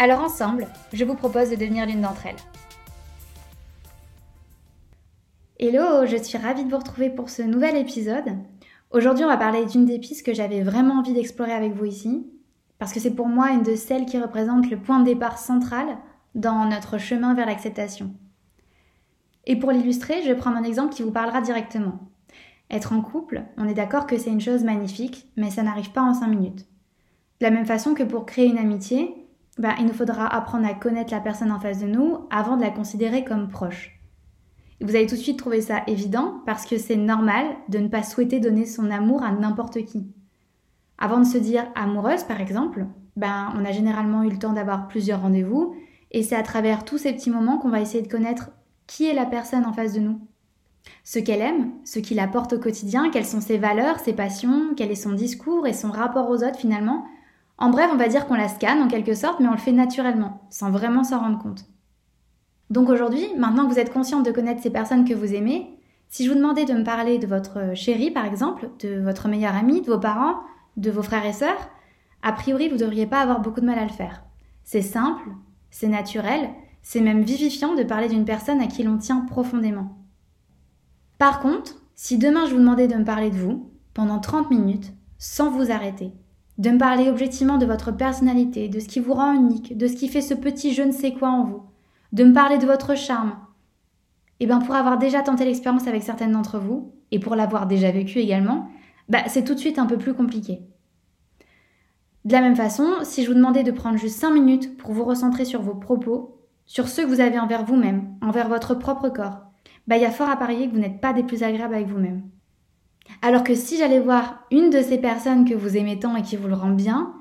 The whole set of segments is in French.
Alors ensemble, je vous propose de devenir l'une d'entre elles. Hello, je suis ravie de vous retrouver pour ce nouvel épisode. Aujourd'hui, on va parler d'une des pistes que j'avais vraiment envie d'explorer avec vous ici, parce que c'est pour moi une de celles qui représente le point de départ central dans notre chemin vers l'acceptation. Et pour l'illustrer, je vais prendre un exemple qui vous parlera directement. Être en couple, on est d'accord que c'est une chose magnifique, mais ça n'arrive pas en 5 minutes. De la même façon que pour créer une amitié, bah, il nous faudra apprendre à connaître la personne en face de nous avant de la considérer comme proche. vous allez tout de suite trouver ça évident parce que c'est normal de ne pas souhaiter donner son amour à n'importe qui. Avant de se dire amoureuse, par exemple, ben, on a généralement eu le temps d'avoir plusieurs rendez-vous et c'est à travers tous ces petits moments qu'on va essayer de connaître qui est la personne en face de nous. Ce qu'elle aime, ce qu'il apporte au quotidien, quelles sont ses valeurs, ses passions, quel est son discours et son rapport aux autres finalement, en bref, on va dire qu'on la scanne en quelque sorte, mais on le fait naturellement, sans vraiment s'en rendre compte. Donc aujourd'hui, maintenant que vous êtes consciente de connaître ces personnes que vous aimez, si je vous demandais de me parler de votre chéri par exemple, de votre meilleur ami, de vos parents, de vos frères et sœurs, a priori vous ne devriez pas avoir beaucoup de mal à le faire. C'est simple, c'est naturel, c'est même vivifiant de parler d'une personne à qui l'on tient profondément. Par contre, si demain je vous demandais de me parler de vous, pendant 30 minutes, sans vous arrêter, de me parler objectivement de votre personnalité, de ce qui vous rend unique, de ce qui fait ce petit je ne sais quoi en vous, de me parler de votre charme. Et eh bien pour avoir déjà tenté l'expérience avec certaines d'entre vous, et pour l'avoir déjà vécu également, bah, c'est tout de suite un peu plus compliqué. De la même façon, si je vous demandais de prendre juste 5 minutes pour vous recentrer sur vos propos, sur ceux que vous avez envers vous-même, envers votre propre corps, bah, il y a fort à parier que vous n'êtes pas des plus agréables avec vous-même. Alors que si j'allais voir une de ces personnes que vous aimez tant et qui vous le rend bien,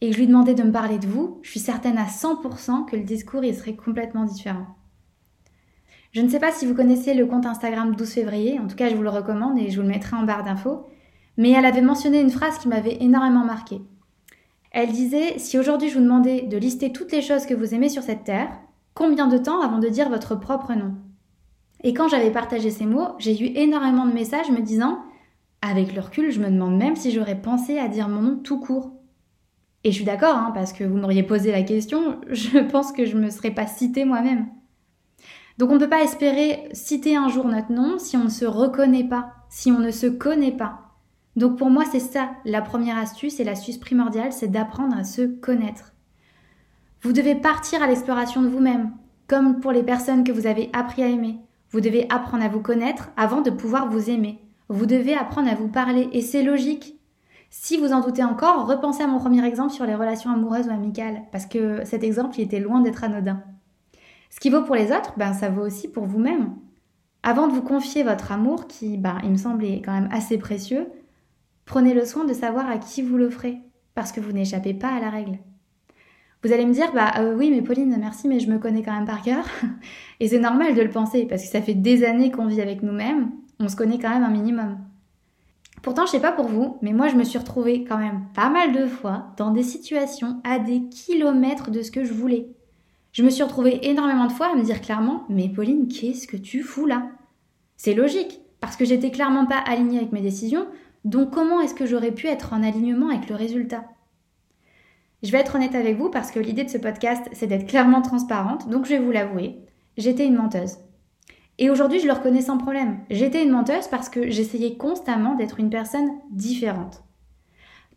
et que je lui demandais de me parler de vous, je suis certaine à 100% que le discours il serait complètement différent. Je ne sais pas si vous connaissez le compte Instagram 12 février, en tout cas je vous le recommande et je vous le mettrai en barre d'infos, mais elle avait mentionné une phrase qui m'avait énormément marquée. Elle disait Si aujourd'hui je vous demandais de lister toutes les choses que vous aimez sur cette terre, combien de temps avant de dire votre propre nom? Et quand j'avais partagé ces mots, j'ai eu énormément de messages me disant avec le recul, je me demande même si j'aurais pensé à dire mon nom tout court. Et je suis d'accord, hein, parce que vous m'auriez posé la question, je pense que je ne me serais pas citée moi-même. Donc on ne peut pas espérer citer un jour notre nom si on ne se reconnaît pas, si on ne se connaît pas. Donc pour moi, c'est ça la première astuce et l'astuce primordiale, c'est d'apprendre à se connaître. Vous devez partir à l'exploration de vous-même, comme pour les personnes que vous avez appris à aimer. Vous devez apprendre à vous connaître avant de pouvoir vous aimer. Vous devez apprendre à vous parler et c'est logique. Si vous en doutez encore, repensez à mon premier exemple sur les relations amoureuses ou amicales, parce que cet exemple était loin d'être anodin. Ce qui vaut pour les autres, ben, ça vaut aussi pour vous-même. Avant de vous confier votre amour, qui, ben, il me semblait quand même assez précieux, prenez le soin de savoir à qui vous l'offrez, parce que vous n'échappez pas à la règle. Vous allez me dire, bah euh, oui, mais Pauline, merci, mais je me connais quand même par cœur. Et c'est normal de le penser, parce que ça fait des années qu'on vit avec nous-mêmes, on se connaît quand même un minimum. Pourtant, je sais pas pour vous, mais moi je me suis retrouvée quand même pas mal de fois dans des situations à des kilomètres de ce que je voulais. Je me suis retrouvée énormément de fois à me dire clairement Mais Pauline, qu'est-ce que tu fous là? C'est logique, parce que j'étais clairement pas alignée avec mes décisions, donc comment est-ce que j'aurais pu être en alignement avec le résultat? Je vais être honnête avec vous parce que l'idée de ce podcast, c'est d'être clairement transparente, donc je vais vous l'avouer, j'étais une menteuse. Et aujourd'hui, je le reconnais sans problème. J'étais une menteuse parce que j'essayais constamment d'être une personne différente.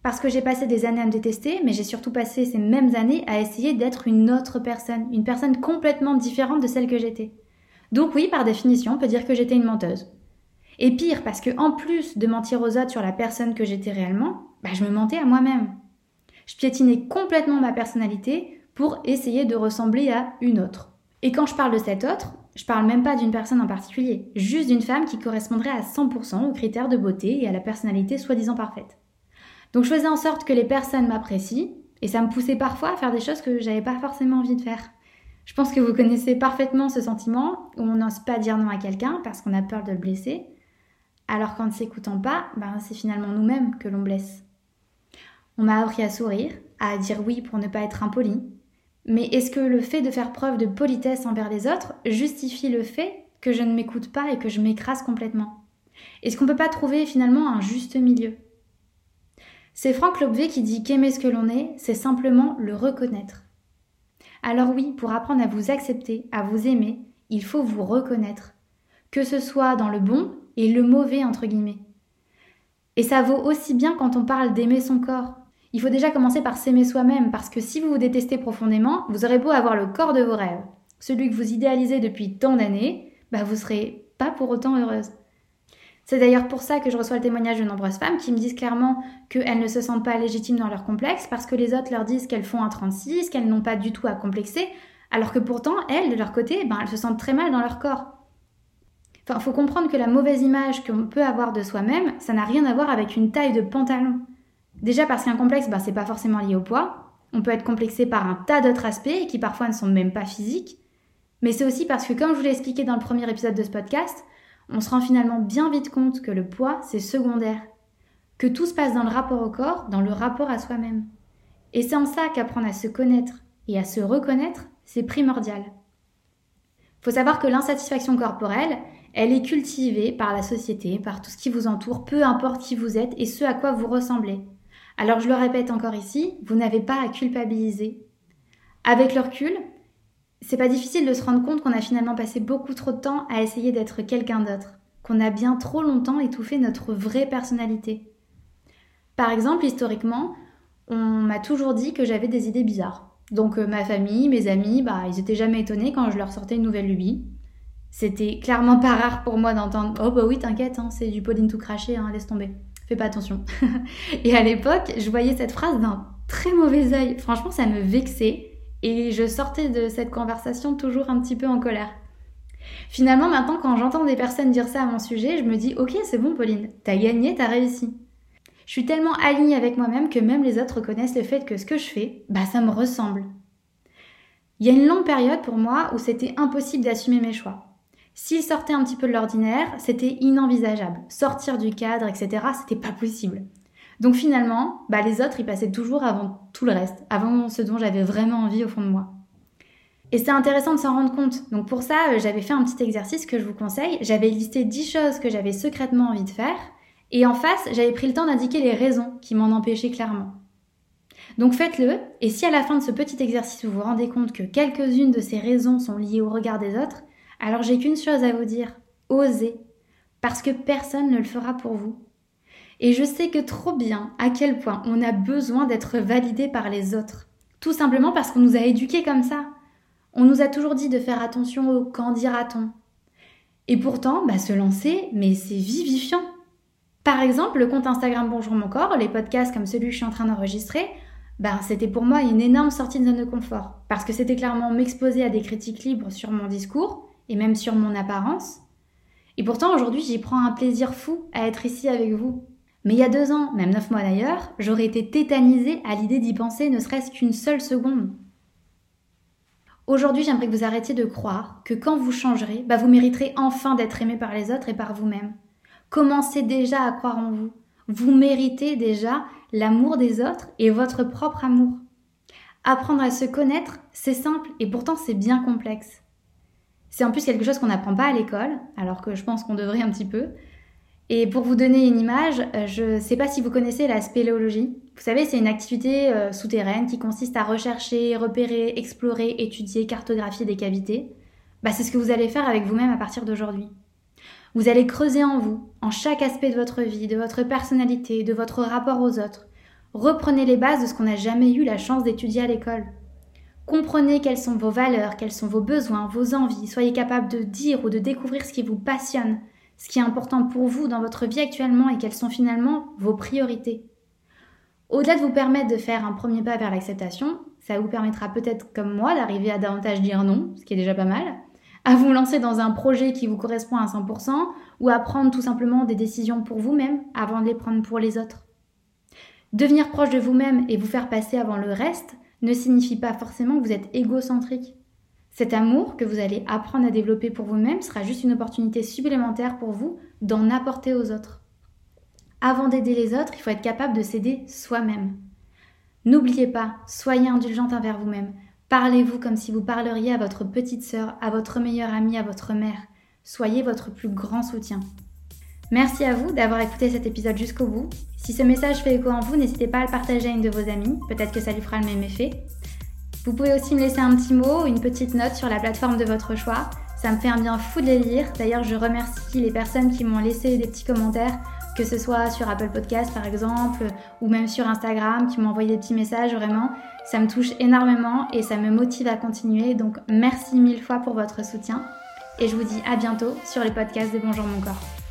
Parce que j'ai passé des années à me détester, mais j'ai surtout passé ces mêmes années à essayer d'être une autre personne, une personne complètement différente de celle que j'étais. Donc oui, par définition, on peut dire que j'étais une menteuse. Et pire, parce que en plus de mentir aux autres sur la personne que j'étais réellement, bah, je me mentais à moi-même. Je piétinais complètement ma personnalité pour essayer de ressembler à une autre. Et quand je parle de cette autre, je parle même pas d'une personne en particulier, juste d'une femme qui correspondrait à 100% aux critères de beauté et à la personnalité soi-disant parfaite. Donc je faisais en sorte que les personnes m'apprécient, et ça me poussait parfois à faire des choses que j'avais pas forcément envie de faire. Je pense que vous connaissez parfaitement ce sentiment où on n'ose pas dire non à quelqu'un parce qu'on a peur de le blesser, alors qu'en ne s'écoutant pas, ben, c'est finalement nous-mêmes que l'on blesse. On m'a appris à sourire, à dire oui pour ne pas être impoli, mais est-ce que le fait de faire preuve de politesse envers les autres justifie le fait que je ne m'écoute pas et que je m'écrase complètement? Est-ce qu'on ne peut pas trouver finalement un juste milieu? C'est Franck Lobvé qui dit qu'aimer ce que l'on est, c'est simplement le reconnaître. Alors oui, pour apprendre à vous accepter, à vous aimer, il faut vous reconnaître, que ce soit dans le bon et le mauvais entre guillemets. Et ça vaut aussi bien quand on parle d'aimer son corps, il faut déjà commencer par s'aimer soi-même, parce que si vous vous détestez profondément, vous aurez beau avoir le corps de vos rêves, celui que vous idéalisez depuis tant d'années, bah vous serez pas pour autant heureuse. C'est d'ailleurs pour ça que je reçois le témoignage de nombreuses femmes qui me disent clairement qu'elles ne se sentent pas légitimes dans leur complexe parce que les autres leur disent qu'elles font un 36, qu'elles n'ont pas du tout à complexer, alors que pourtant, elles, de leur côté, ben, elles se sentent très mal dans leur corps. Enfin, faut comprendre que la mauvaise image qu'on peut avoir de soi-même, ça n'a rien à voir avec une taille de pantalon. Déjà parce qu'un complexe, ben, c'est pas forcément lié au poids. On peut être complexé par un tas d'autres aspects qui parfois ne sont même pas physiques. Mais c'est aussi parce que, comme je vous l'ai expliqué dans le premier épisode de ce podcast, on se rend finalement bien vite compte que le poids, c'est secondaire. Que tout se passe dans le rapport au corps, dans le rapport à soi-même. Et c'est en ça qu'apprendre à se connaître et à se reconnaître, c'est primordial. Faut savoir que l'insatisfaction corporelle, elle est cultivée par la société, par tout ce qui vous entoure, peu importe qui vous êtes et ce à quoi vous ressemblez. Alors je le répète encore ici, vous n'avez pas à culpabiliser. Avec le recul, c'est pas difficile de se rendre compte qu'on a finalement passé beaucoup trop de temps à essayer d'être quelqu'un d'autre, qu'on a bien trop longtemps étouffé notre vraie personnalité. Par exemple, historiquement, on m'a toujours dit que j'avais des idées bizarres. Donc euh, ma famille, mes amis, bah ils étaient jamais étonnés quand je leur sortais une nouvelle lubie. C'était clairement pas rare pour moi d'entendre Oh bah oui, t'inquiète, hein, c'est du pudding tout craché, hein, laisse tomber pas attention. et à l'époque, je voyais cette phrase d'un très mauvais œil. Franchement, ça me vexait et je sortais de cette conversation toujours un petit peu en colère. Finalement, maintenant, quand j'entends des personnes dire ça à mon sujet, je me dis Ok, c'est bon, Pauline, t'as gagné, t'as réussi. Je suis tellement alignée avec moi-même que même les autres reconnaissent le fait que ce que je fais, bah ça me ressemble. Il y a une longue période pour moi où c'était impossible d'assumer mes choix. S'il sortait un petit peu de l'ordinaire, c'était inenvisageable. Sortir du cadre, etc., c'était pas possible. Donc finalement, bah, les autres, ils passaient toujours avant tout le reste, avant ce dont j'avais vraiment envie au fond de moi. Et c'est intéressant de s'en rendre compte. Donc pour ça, euh, j'avais fait un petit exercice que je vous conseille. J'avais listé 10 choses que j'avais secrètement envie de faire. Et en face, j'avais pris le temps d'indiquer les raisons qui m'en empêchaient clairement. Donc faites-le, et si à la fin de ce petit exercice vous vous rendez compte que quelques-unes de ces raisons sont liées au regard des autres, alors j'ai qu'une chose à vous dire, osez, parce que personne ne le fera pour vous. Et je sais que trop bien à quel point on a besoin d'être validé par les autres. Tout simplement parce qu'on nous a éduqués comme ça. On nous a toujours dit de faire attention au quand dira-t-on. Et pourtant, bah, se lancer, mais c'est vivifiant. Par exemple, le compte Instagram Bonjour mon corps, les podcasts comme celui que je suis en train d'enregistrer, bah, c'était pour moi une énorme sortie de zone de confort. Parce que c'était clairement m'exposer à des critiques libres sur mon discours, et même sur mon apparence. Et pourtant aujourd'hui j'y prends un plaisir fou à être ici avec vous. Mais il y a deux ans, même neuf mois d'ailleurs, j'aurais été tétanisée à l'idée d'y penser ne serait-ce qu'une seule seconde. Aujourd'hui, j'aimerais que vous arrêtiez de croire que quand vous changerez, bah vous mériterez enfin d'être aimé par les autres et par vous-même. Commencez déjà à croire en vous. Vous méritez déjà l'amour des autres et votre propre amour. Apprendre à se connaître, c'est simple et pourtant c'est bien complexe. C'est en plus quelque chose qu'on n'apprend pas à l'école, alors que je pense qu'on devrait un petit peu. Et pour vous donner une image, euh, je ne sais pas si vous connaissez la spéléologie. Vous savez, c'est une activité euh, souterraine qui consiste à rechercher, repérer, explorer, étudier, cartographier des cavités. Bah, c'est ce que vous allez faire avec vous-même à partir d'aujourd'hui. Vous allez creuser en vous, en chaque aspect de votre vie, de votre personnalité, de votre rapport aux autres. Reprenez les bases de ce qu'on n'a jamais eu la chance d'étudier à l'école. Comprenez quelles sont vos valeurs, quels sont vos besoins, vos envies. Soyez capable de dire ou de découvrir ce qui vous passionne, ce qui est important pour vous dans votre vie actuellement et quelles sont finalement vos priorités. Au-delà de vous permettre de faire un premier pas vers l'acceptation, ça vous permettra peut-être comme moi d'arriver à davantage dire non, ce qui est déjà pas mal, à vous lancer dans un projet qui vous correspond à 100% ou à prendre tout simplement des décisions pour vous-même avant de les prendre pour les autres. Devenir proche de vous-même et vous faire passer avant le reste, ne signifie pas forcément que vous êtes égocentrique. Cet amour que vous allez apprendre à développer pour vous-même sera juste une opportunité supplémentaire pour vous d'en apporter aux autres. Avant d'aider les autres, il faut être capable de s'aider soi-même. N'oubliez pas, soyez indulgente envers vous-même. Parlez-vous comme si vous parleriez à votre petite sœur, à votre meilleure amie, à votre mère. Soyez votre plus grand soutien. Merci à vous d'avoir écouté cet épisode jusqu'au bout. Si ce message fait écho en vous, n'hésitez pas à le partager à une de vos amies, peut-être que ça lui fera le même effet. Vous pouvez aussi me laisser un petit mot, une petite note sur la plateforme de votre choix. Ça me fait un bien fou de les lire. D'ailleurs, je remercie les personnes qui m'ont laissé des petits commentaires, que ce soit sur Apple Podcast par exemple, ou même sur Instagram, qui m'ont envoyé des petits messages. Vraiment, ça me touche énormément et ça me motive à continuer. Donc, merci mille fois pour votre soutien. Et je vous dis à bientôt sur les podcasts de Bonjour mon corps.